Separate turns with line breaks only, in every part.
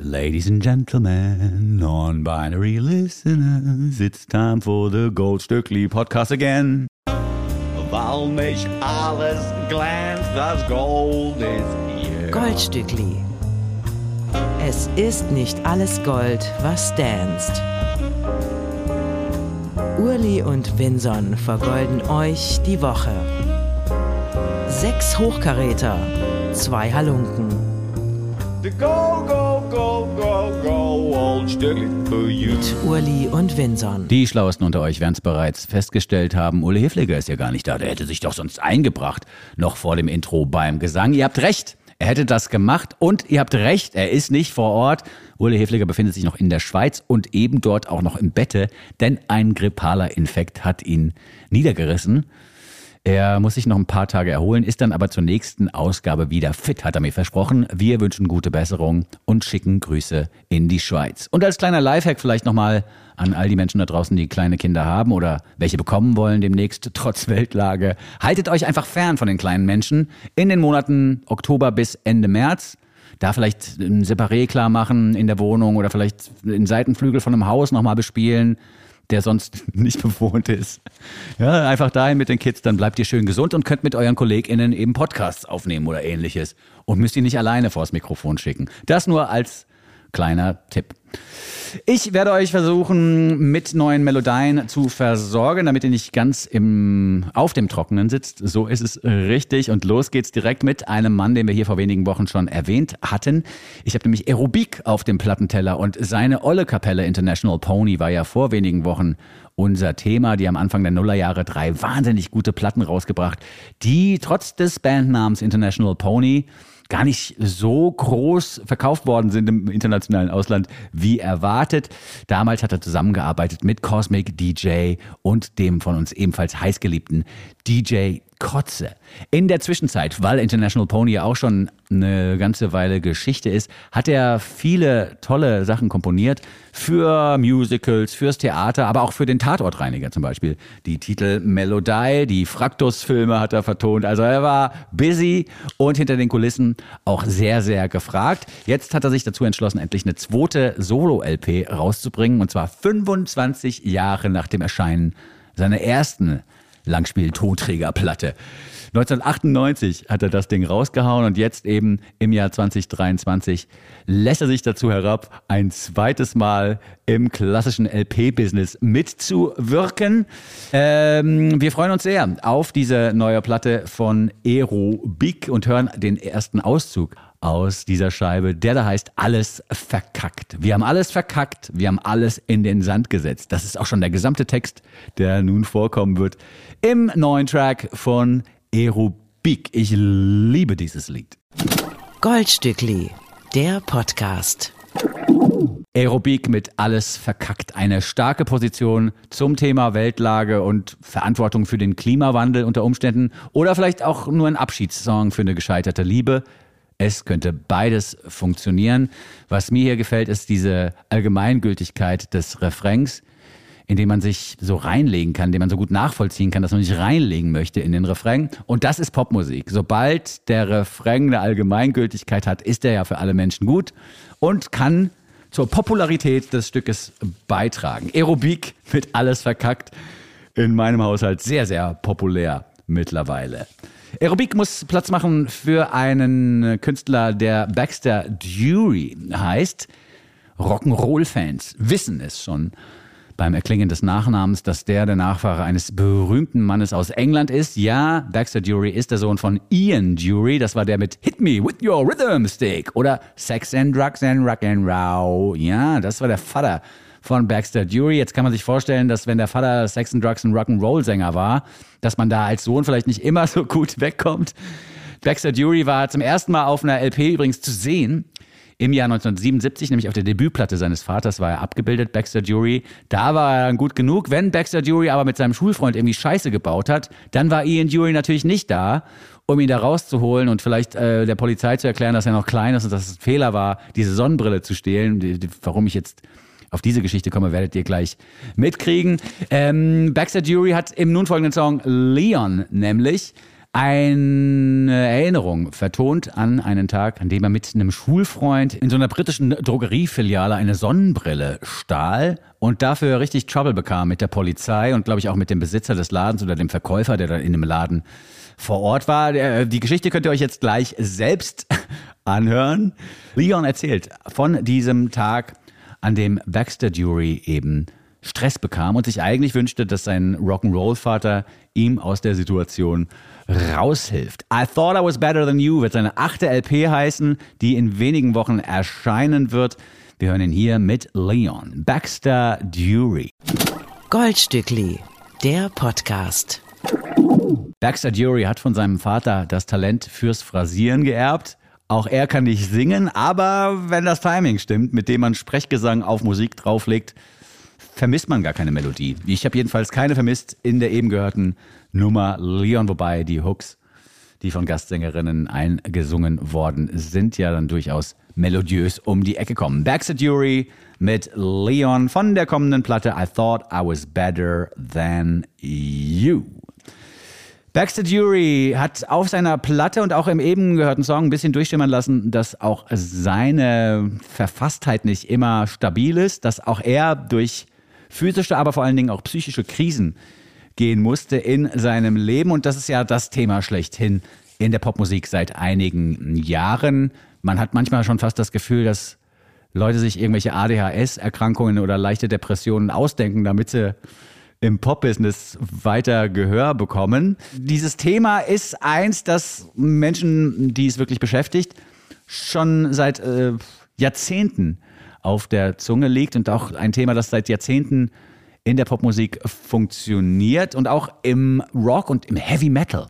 Ladies and gentlemen, non-binary listeners, it's time for the Goldstückli podcast again. Weil nicht alles glänzt, das Gold ist hier.
Goldstückli. Es ist nicht alles Gold, was danst. Urli und Vinson vergolden euch die Woche. Sechs Hochkaräter, zwei Halunken.
The go, go, go, go, go, Goldstückli for you.
Mit Urli und Vinson.
Die Schlauesten unter euch werden es bereits festgestellt haben. Ulle Hefliger ist ja gar nicht da. Der hätte sich doch sonst eingebracht. Noch vor dem Intro beim Gesang. Ihr habt recht. Er hätte das gemacht und ihr habt recht, er ist nicht vor Ort. Ulle Hefliger befindet sich noch in der Schweiz und eben dort auch noch im Bette, denn ein grippaler Infekt hat ihn niedergerissen. Er muss sich noch ein paar Tage erholen, ist dann aber zur nächsten Ausgabe wieder fit, hat er mir versprochen. Wir wünschen gute Besserung und schicken Grüße in die Schweiz. Und als kleiner Lifehack vielleicht nochmal an all die Menschen da draußen, die kleine Kinder haben oder welche bekommen wollen demnächst, trotz Weltlage. Haltet euch einfach fern von den kleinen Menschen in den Monaten Oktober bis Ende März. Da vielleicht ein Separé klar machen in der Wohnung oder vielleicht den Seitenflügel von einem Haus nochmal bespielen der sonst nicht bewohnt ist. Ja, einfach dahin mit den Kids, dann bleibt ihr schön gesund und könnt mit euren KollegInnen eben Podcasts aufnehmen oder ähnliches und müsst ihr nicht alleine vors Mikrofon schicken. Das nur als kleiner Tipp. Ich werde euch versuchen, mit neuen Melodien zu versorgen, damit ihr nicht ganz im, auf dem Trockenen sitzt. So ist es richtig. Und los geht's direkt mit einem Mann, den wir hier vor wenigen Wochen schon erwähnt hatten. Ich habe nämlich Aerobik auf dem Plattenteller und seine Olle Kapelle International Pony war ja vor wenigen Wochen unser Thema. Die haben Anfang der Nullerjahre drei wahnsinnig gute Platten rausgebracht, die trotz des Bandnamens International Pony gar nicht so groß verkauft worden sind im internationalen Ausland wie erwartet. Damals hat er zusammengearbeitet mit Cosmic DJ und dem von uns ebenfalls heißgeliebten DJ Kotze. In der Zwischenzeit, weil International Pony ja auch schon eine ganze Weile Geschichte ist, hat er viele tolle Sachen komponiert für Musicals, fürs Theater, aber auch für den Tatortreiniger zum Beispiel. Die Titel Melodie, die Fraktus-Filme hat er vertont. Also er war busy und hinter den Kulissen auch sehr, sehr gefragt. Jetzt hat er sich dazu entschlossen, endlich eine zweite Solo-LP rauszubringen und zwar 25 Jahre nach dem Erscheinen seiner ersten Langspiel-Tonträgerplatte. 1998 hat er das Ding rausgehauen und jetzt eben im Jahr 2023 lässt er sich dazu herab, ein zweites Mal im klassischen LP-Business mitzuwirken. Ähm, wir freuen uns sehr auf diese neue Platte von Aerobik und hören den ersten Auszug aus dieser Scheibe, der da heißt Alles verkackt. Wir haben alles verkackt, wir haben alles in den Sand gesetzt. Das ist auch schon der gesamte Text, der nun vorkommen wird im neuen Track von Aerobik. Ich liebe dieses Lied.
Goldstückli, der Podcast.
Aerobik mit alles verkackt. Eine starke Position zum Thema Weltlage und Verantwortung für den Klimawandel unter Umständen oder vielleicht auch nur ein Abschiedssong für eine gescheiterte Liebe. Es könnte beides funktionieren. Was mir hier gefällt, ist diese Allgemeingültigkeit des Refrains, in dem man sich so reinlegen kann, den man so gut nachvollziehen kann, dass man sich reinlegen möchte in den Refrain. Und das ist Popmusik. Sobald der Refrain eine Allgemeingültigkeit hat, ist er ja für alle Menschen gut und kann zur Popularität des Stückes beitragen. Aerobik mit alles verkackt. In meinem Haushalt sehr, sehr populär mittlerweile. Aerobik muss Platz machen für einen Künstler, der Baxter Dury heißt. Rock'n'Roll-Fans wissen es schon beim Erklingen des Nachnamens, dass der der Nachfahre eines berühmten Mannes aus England ist. Ja, Baxter Dury ist der Sohn von Ian Dury. Das war der mit Hit Me With Your Rhythm Stick oder Sex and Drugs and Rock and Roll. Ja, das war der Vater von Baxter Dury. Jetzt kann man sich vorstellen, dass wenn der Vater Sex and Drugs and Rock'n'Roll Sänger war, dass man da als Sohn vielleicht nicht immer so gut wegkommt. Baxter Dury war zum ersten Mal auf einer LP übrigens zu sehen. Im Jahr 1977, nämlich auf der Debütplatte seines Vaters, war er abgebildet, Baxter Dury. Da war er dann gut genug. Wenn Baxter Dury aber mit seinem Schulfreund irgendwie Scheiße gebaut hat, dann war Ian Dury natürlich nicht da, um ihn da rauszuholen und vielleicht äh, der Polizei zu erklären, dass er noch klein ist und dass es ein Fehler war, diese Sonnenbrille zu stehlen. Die, die, warum ich jetzt auf diese Geschichte komme, werdet ihr gleich mitkriegen. Ähm, Baxter Dury hat im nun folgenden Song Leon nämlich eine Erinnerung vertont an einen Tag, an dem er mit einem Schulfreund in so einer britischen Drogeriefiliale eine Sonnenbrille stahl und dafür richtig Trouble bekam mit der Polizei und glaube ich auch mit dem Besitzer des Ladens oder dem Verkäufer, der dann in dem Laden vor Ort war. Die Geschichte könnt ihr euch jetzt gleich selbst anhören. Leon erzählt von diesem Tag, an dem Baxter Jury eben Stress bekam und sich eigentlich wünschte, dass sein Rock'n'Roll-Vater ihm aus der Situation raushilft. I Thought I Was Better Than You wird seine achte LP heißen, die in wenigen Wochen erscheinen wird. Wir hören ihn hier mit Leon Baxter Dury.
Goldstückli, der Podcast.
Baxter Dury hat von seinem Vater das Talent fürs Phrasieren geerbt. Auch er kann nicht singen, aber wenn das Timing stimmt, mit dem man Sprechgesang auf Musik drauflegt, vermisst man gar keine Melodie. Ich habe jedenfalls keine vermisst in der eben gehörten Nummer Leon, wobei die Hooks, die von Gastsängerinnen eingesungen worden sind, ja dann durchaus melodiös um die Ecke kommen. Baxter Dury mit Leon von der kommenden Platte I Thought I Was Better Than You. Baxter Dury hat auf seiner Platte und auch im eben gehörten Song ein bisschen durchschimmern lassen, dass auch seine Verfasstheit nicht immer stabil ist, dass auch er durch physische, aber vor allen Dingen auch psychische Krisen gehen musste in seinem Leben. Und das ist ja das Thema schlechthin in der Popmusik seit einigen Jahren. Man hat manchmal schon fast das Gefühl, dass Leute sich irgendwelche ADHS-Erkrankungen oder leichte Depressionen ausdenken, damit sie im Pop-Business weiter Gehör bekommen. Dieses Thema ist eins, das Menschen, die es wirklich beschäftigt, schon seit äh, Jahrzehnten auf der Zunge liegt und auch ein Thema, das seit Jahrzehnten in der Popmusik funktioniert und auch im Rock und im Heavy Metal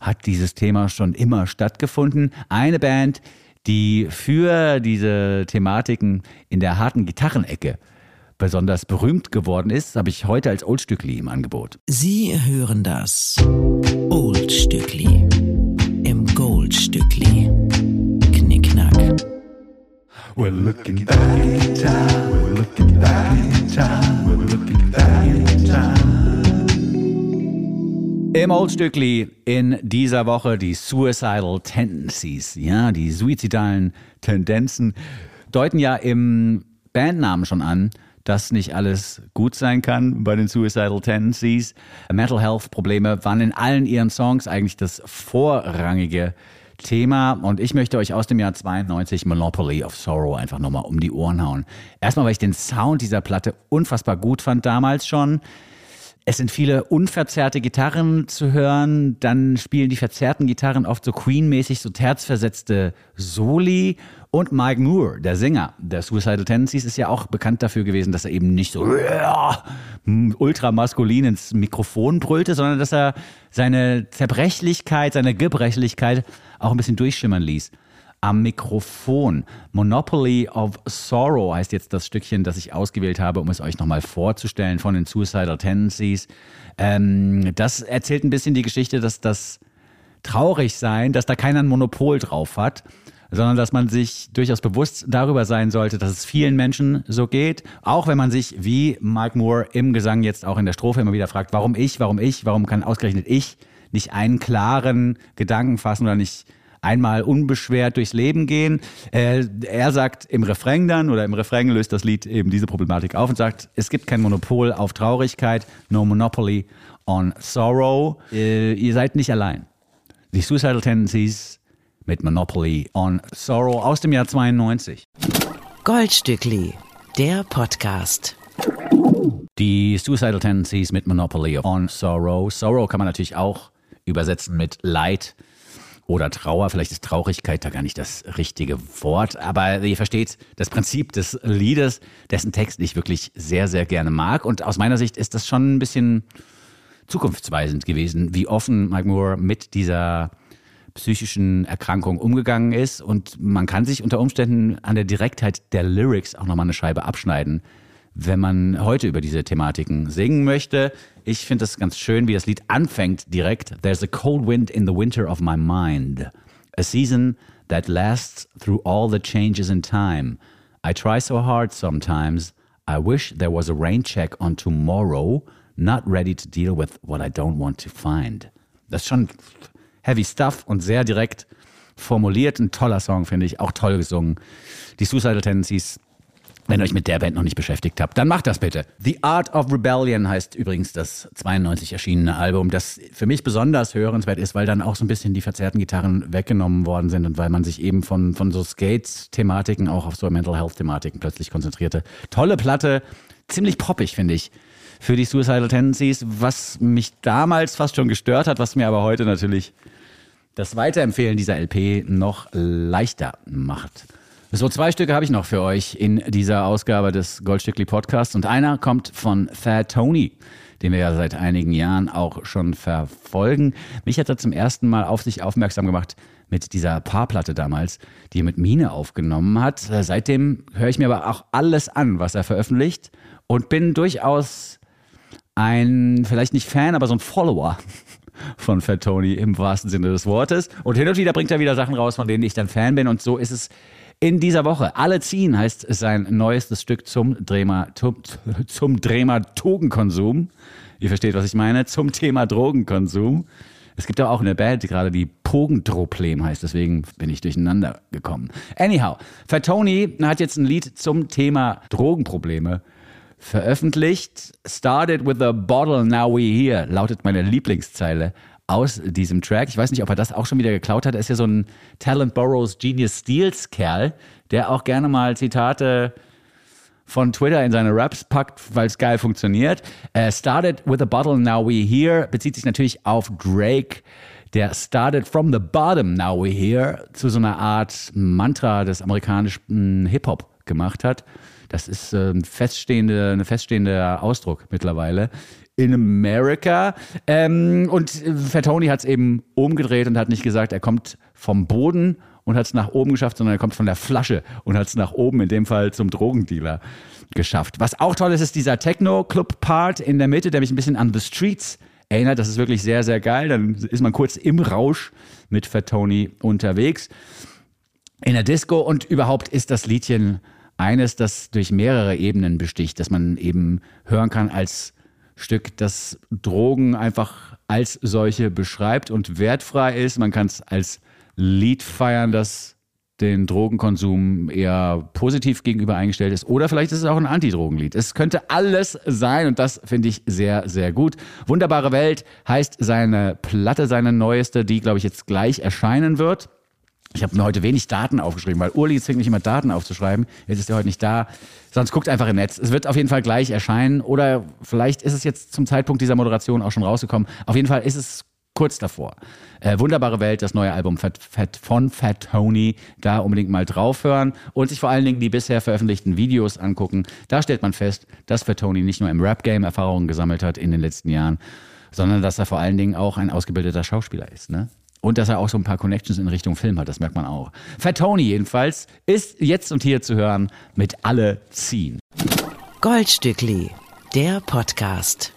hat dieses Thema schon immer stattgefunden. Eine Band, die für diese Thematiken in der harten Gitarrenecke besonders berühmt geworden ist, habe ich heute als Oldstückli im Angebot.
Sie hören das Oldstückli im Goldstückli. Knickknack. We're looking back in time, we're looking back in time, we're looking
back in time. Im Oldstückli in dieser Woche die Suicidal Tendencies, ja, die suizidalen Tendenzen deuten ja im Bandnamen schon an, dass nicht alles gut sein kann bei den Suicidal Tendencies. Mental Health Probleme waren in allen ihren Songs eigentlich das vorrangige Thema und ich möchte euch aus dem Jahr 92 Monopoly of Sorrow einfach nochmal um die Ohren hauen. Erstmal, weil ich den Sound dieser Platte unfassbar gut fand damals schon. Es sind viele unverzerrte Gitarren zu hören, dann spielen die verzerrten Gitarren oft so Queen-mäßig, so terzversetzte Soli. Und Mike Moore, der Sänger der Suicidal Tendencies, ist ja auch bekannt dafür gewesen, dass er eben nicht so ultra maskulin ins Mikrofon brüllte, sondern dass er seine Zerbrechlichkeit, seine Gebrechlichkeit auch ein bisschen durchschimmern ließ. Am Mikrofon. Monopoly of Sorrow heißt jetzt das Stückchen, das ich ausgewählt habe, um es euch nochmal vorzustellen von den Suicidal Tendencies. Ähm, das erzählt ein bisschen die Geschichte, dass das traurig sein, dass da keiner ein Monopol drauf hat, sondern dass man sich durchaus bewusst darüber sein sollte, dass es vielen Menschen so geht, auch wenn man sich wie Mike Moore im Gesang jetzt auch in der Strophe immer wieder fragt, warum ich, warum ich, warum kann ausgerechnet ich nicht einen klaren Gedanken fassen oder nicht einmal unbeschwert durchs Leben gehen. Äh, er sagt im Refrain dann oder im Refrain löst das Lied eben diese Problematik auf und sagt, es gibt kein Monopol auf Traurigkeit, no monopoly on sorrow. Äh, ihr seid nicht allein. Die Suicidal Tendencies mit Monopoly on Sorrow aus dem Jahr 92.
Goldstückli, der Podcast.
Die Suicidal Tendencies mit Monopoly on Sorrow. Sorrow kann man natürlich auch übersetzen mit Leid oder Trauer. Vielleicht ist Traurigkeit da gar nicht das richtige Wort, aber ihr versteht das Prinzip des Liedes, dessen Text ich wirklich sehr, sehr gerne mag. Und aus meiner Sicht ist das schon ein bisschen zukunftsweisend gewesen, wie offen Mike Moore mit dieser psychischen Erkrankung umgegangen ist. Und man kann sich unter Umständen an der Direktheit der Lyrics auch nochmal eine Scheibe abschneiden wenn man heute über diese Thematiken singen möchte. Ich finde es ganz schön, wie das Lied anfängt direkt. There's a cold wind in the winter of my mind. A season that lasts through all the changes in time. I try so hard sometimes. I wish there was a rain check on tomorrow. Not ready to deal with what I don't want to find. Das ist schon Heavy Stuff und sehr direkt formuliert. Ein toller Song, finde ich. Auch toll gesungen. Die Suicidal Tendencies wenn ihr euch mit der Band noch nicht beschäftigt habt, dann macht das bitte. The Art of Rebellion heißt übrigens das 92 erschienene Album, das für mich besonders hörenswert ist, weil dann auch so ein bisschen die verzerrten Gitarren weggenommen worden sind und weil man sich eben von, von so Skates-Thematiken auch auf so Mental Health-Thematiken plötzlich konzentrierte. Tolle Platte, ziemlich poppig, finde ich für die Suicidal Tendencies, was mich damals fast schon gestört hat, was mir aber heute natürlich das Weiterempfehlen dieser LP noch leichter macht. So, zwei Stücke habe ich noch für euch in dieser Ausgabe des Goldstückli Podcasts und einer kommt von Fat Tony, den wir ja seit einigen Jahren auch schon verfolgen. Mich hat er zum ersten Mal auf sich aufmerksam gemacht mit dieser Paarplatte damals, die er mit Mine aufgenommen hat. Seitdem höre ich mir aber auch alles an, was er veröffentlicht und bin durchaus ein, vielleicht nicht Fan, aber so ein Follower von Fat Tony im wahrsten Sinne des Wortes. Und hin und wieder bringt er wieder Sachen raus, von denen ich dann Fan bin. Und so ist es in dieser Woche. Alle ziehen heißt sein neuestes Stück zum, Drema, zum, zum Dramaturgenkonsum. Ihr versteht, was ich meine. Zum Thema Drogenkonsum. Es gibt aber auch eine Band, die gerade die Pogendroplem heißt, deswegen bin ich durcheinander gekommen. Anyhow, Fatoni hat jetzt ein Lied zum Thema Drogenprobleme veröffentlicht. Started with a bottle, now we here, lautet meine Lieblingszeile aus diesem Track. Ich weiß nicht, ob er das auch schon wieder geklaut hat. Er ist ja so ein Talent Borrows Genius Steals Kerl, der auch gerne mal Zitate von Twitter in seine Raps packt, weil es geil funktioniert. Uh, started with a bottle, now we here bezieht sich natürlich auf Drake, der started from the bottom, now we here zu so einer Art Mantra des amerikanischen Hip-Hop gemacht hat. Das ist ein feststehende, ein feststehender Ausdruck mittlerweile in America. Ähm, und Fatoni hat es eben umgedreht und hat nicht gesagt, er kommt vom Boden und hat es nach oben geschafft, sondern er kommt von der Flasche und hat es nach oben, in dem Fall zum Drogendealer geschafft. Was auch toll ist, ist dieser Techno-Club-Part in der Mitte, der mich ein bisschen an The Streets erinnert. Das ist wirklich sehr, sehr geil. Dann ist man kurz im Rausch mit Fatoni unterwegs. In der Disco und überhaupt ist das Liedchen eines, das durch mehrere Ebenen besticht, dass man eben hören kann als Stück, das Drogen einfach als solche beschreibt und wertfrei ist. Man kann es als Lied feiern, das den Drogenkonsum eher positiv gegenüber eingestellt ist. Oder vielleicht ist es auch ein Antidrogenlied. Es könnte alles sein und das finde ich sehr, sehr gut. Wunderbare Welt heißt seine Platte, seine neueste, die, glaube ich, jetzt gleich erscheinen wird. Ich habe mir heute wenig Daten aufgeschrieben, weil Uli zwingt mich immer Daten aufzuschreiben. Jetzt ist er heute nicht da. Sonst guckt einfach im Netz. Es wird auf jeden Fall gleich erscheinen. Oder vielleicht ist es jetzt zum Zeitpunkt dieser Moderation auch schon rausgekommen. Auf jeden Fall ist es kurz davor. Äh, Wunderbare Welt, das neue Album Fat, Fat, von Fat Tony. Da unbedingt mal draufhören und sich vor allen Dingen die bisher veröffentlichten Videos angucken. Da stellt man fest, dass Fat Tony nicht nur im Rap-Game Erfahrungen gesammelt hat in den letzten Jahren, sondern dass er vor allen Dingen auch ein ausgebildeter Schauspieler ist. Ne? Und dass er auch so ein paar Connections in Richtung Film hat, das merkt man auch. Fat Tony jedenfalls ist jetzt und hier zu hören mit Alle ziehen.
Goldstückli, der Podcast.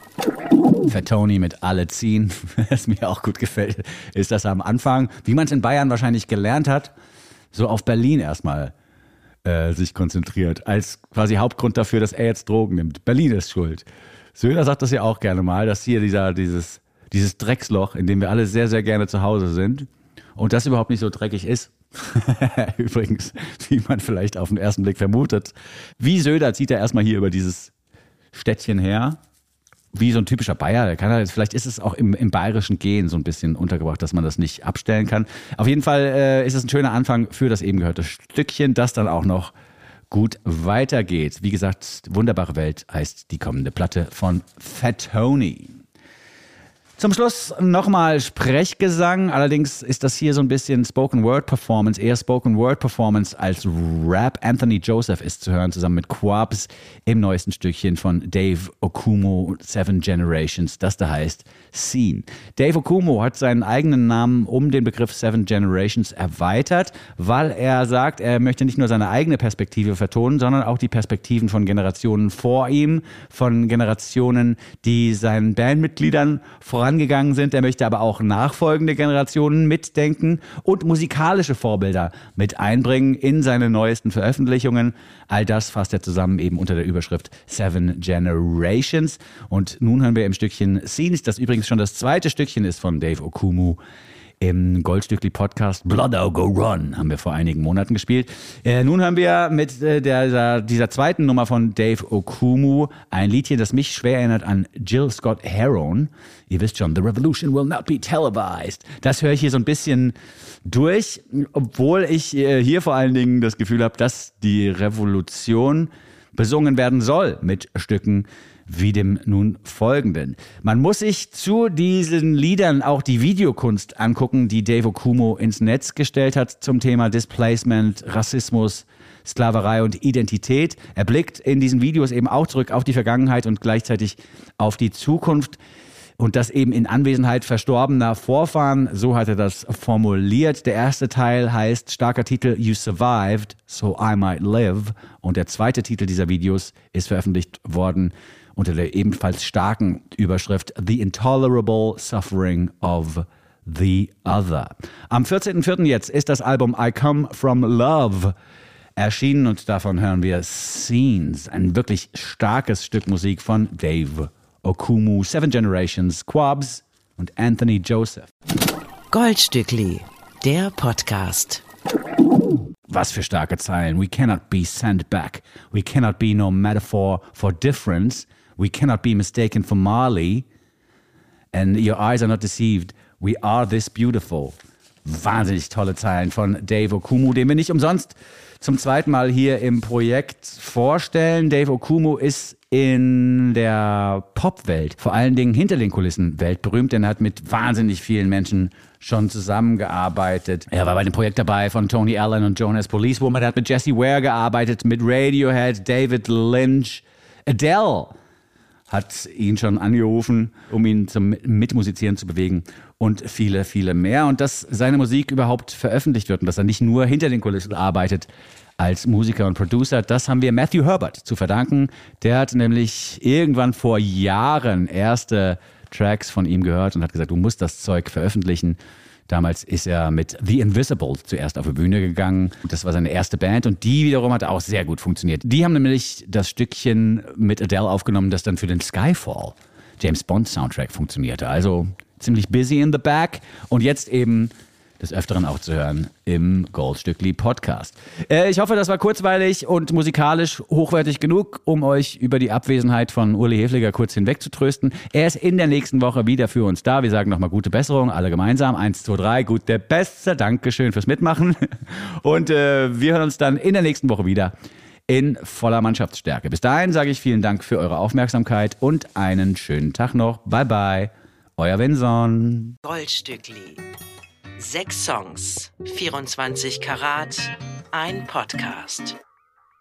Fat Tony mit Alle ziehen, was mir auch gut gefällt, ist, dass er am Anfang, wie man es in Bayern wahrscheinlich gelernt hat, so auf Berlin erstmal äh, sich konzentriert, als quasi Hauptgrund dafür, dass er jetzt Drogen nimmt. Berlin ist schuld. Söder sagt das ja auch gerne mal, dass hier dieser, dieses dieses Drecksloch, in dem wir alle sehr, sehr gerne zu Hause sind und das überhaupt nicht so dreckig ist. Übrigens, wie man vielleicht auf den ersten Blick vermutet. Wie Söder zieht er erstmal hier über dieses Städtchen her. Wie so ein typischer Bayer, der kann halt, vielleicht ist es auch im, im bayerischen Gen so ein bisschen untergebracht, dass man das nicht abstellen kann. Auf jeden Fall äh, ist es ein schöner Anfang für das eben gehörte Stückchen, das dann auch noch gut weitergeht. Wie gesagt, Wunderbare Welt heißt die kommende Platte von Fat Tony. Zum Schluss nochmal Sprechgesang. Allerdings ist das hier so ein bisschen Spoken Word Performance, eher Spoken Word Performance als Rap. Anthony Joseph ist zu hören, zusammen mit Quabs im neuesten Stückchen von Dave Okumo, Seven Generations, das da heißt Scene. Dave Okumo hat seinen eigenen Namen um den Begriff Seven Generations erweitert, weil er sagt, er möchte nicht nur seine eigene Perspektive vertonen, sondern auch die Perspektiven von Generationen vor ihm, von Generationen, die seinen Bandmitgliedern voran vorangegangen sind. Er möchte aber auch nachfolgende Generationen mitdenken und musikalische Vorbilder mit einbringen in seine neuesten Veröffentlichungen. All das fasst er zusammen eben unter der Überschrift Seven Generations. Und nun hören wir im Stückchen Scenes, das übrigens schon das zweite Stückchen ist von Dave Okumu im Goldstückli Podcast Blood I'll Go Run haben wir vor einigen Monaten gespielt. Äh, nun haben wir mit äh, der, dieser zweiten Nummer von Dave Okumu ein Liedchen, das mich schwer erinnert an Jill Scott Heron. Ihr wisst schon, The Revolution will not be televised. Das höre ich hier so ein bisschen durch, obwohl ich äh, hier vor allen Dingen das Gefühl habe, dass die Revolution besungen werden soll mit Stücken wie dem nun folgenden. Man muss sich zu diesen Liedern auch die Videokunst angucken, die Dave Okumo ins Netz gestellt hat zum Thema Displacement, Rassismus, Sklaverei und Identität. Er blickt in diesen Videos eben auch zurück auf die Vergangenheit und gleichzeitig auf die Zukunft. Und das eben in Anwesenheit verstorbener Vorfahren, so hat er das formuliert. Der erste Teil heißt starker Titel You Survived, So I Might Live. Und der zweite Titel dieser Videos ist veröffentlicht worden unter der ebenfalls starken Überschrift The Intolerable Suffering of the Other. Am 14.04. jetzt ist das Album I Come From Love erschienen und davon hören wir Scenes, ein wirklich starkes Stück Musik von Dave Okumu, Seven Generations, Quabs und Anthony Joseph.
Goldstückli, der Podcast.
Was für starke Zeilen. We cannot be sent back. We cannot be no metaphor for difference. We cannot be mistaken for Marley. And your eyes are not deceived. We are this beautiful. Wahnsinnig tolle Zeilen von Dave Okumu, den wir nicht umsonst zum zweiten Mal hier im Projekt vorstellen. Dave Okumu ist in der Popwelt, vor allen Dingen hinter den Kulissen weltberühmt, denn er hat mit wahnsinnig vielen Menschen schon zusammengearbeitet. Er war bei dem Projekt dabei von Tony Allen und Jonas Police Woman. Er hat mit Jesse Ware gearbeitet, mit Radiohead, David Lynch, Adele hat ihn schon angerufen, um ihn zum Mitmusizieren zu bewegen und viele, viele mehr. Und dass seine Musik überhaupt veröffentlicht wird und dass er nicht nur hinter den Kulissen arbeitet als Musiker und Producer, das haben wir Matthew Herbert zu verdanken. Der hat nämlich irgendwann vor Jahren erste Tracks von ihm gehört und hat gesagt, du musst das Zeug veröffentlichen. Damals ist er mit The Invisible zuerst auf die Bühne gegangen. Das war seine erste Band und die wiederum hat auch sehr gut funktioniert. Die haben nämlich das Stückchen mit Adele aufgenommen, das dann für den Skyfall James Bond Soundtrack funktionierte. Also ziemlich busy in the back und jetzt eben des Öfteren auch zu hören im Goldstückli Podcast. Äh, ich hoffe, das war kurzweilig und musikalisch hochwertig genug, um euch über die Abwesenheit von Uli Hefliger kurz hinweg zu trösten. Er ist in der nächsten Woche wieder für uns da. Wir sagen nochmal gute Besserung, alle gemeinsam. Eins, zwei, drei, gute Beste. Dankeschön fürs Mitmachen. Und äh, wir hören uns dann in der nächsten Woche wieder in voller Mannschaftsstärke. Bis dahin sage ich vielen Dank für eure Aufmerksamkeit und einen schönen Tag noch. Bye bye. Euer Vinson.
Goldstückli. Sechs Songs, 24 Karat, ein Podcast.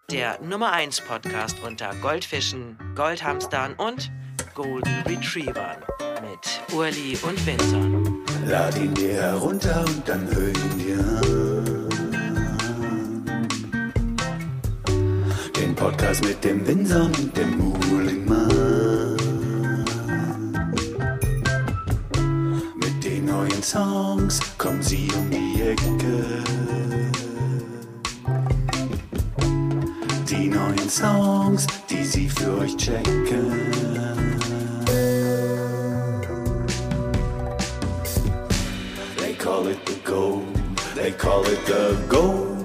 Der Nummer 1 Podcast unter Goldfischen, Goldhamstern und Golden Retrievern mit Urli und Vinson.
Lad ihn dir herunter und dann hör ihn dir an. Den Podcast mit dem Vinson und dem Muhlingmann. Den neuen Songs kommen sie um die Ecke. Die neuen Songs, die sie für euch checken. They call it the gold. They call it the gold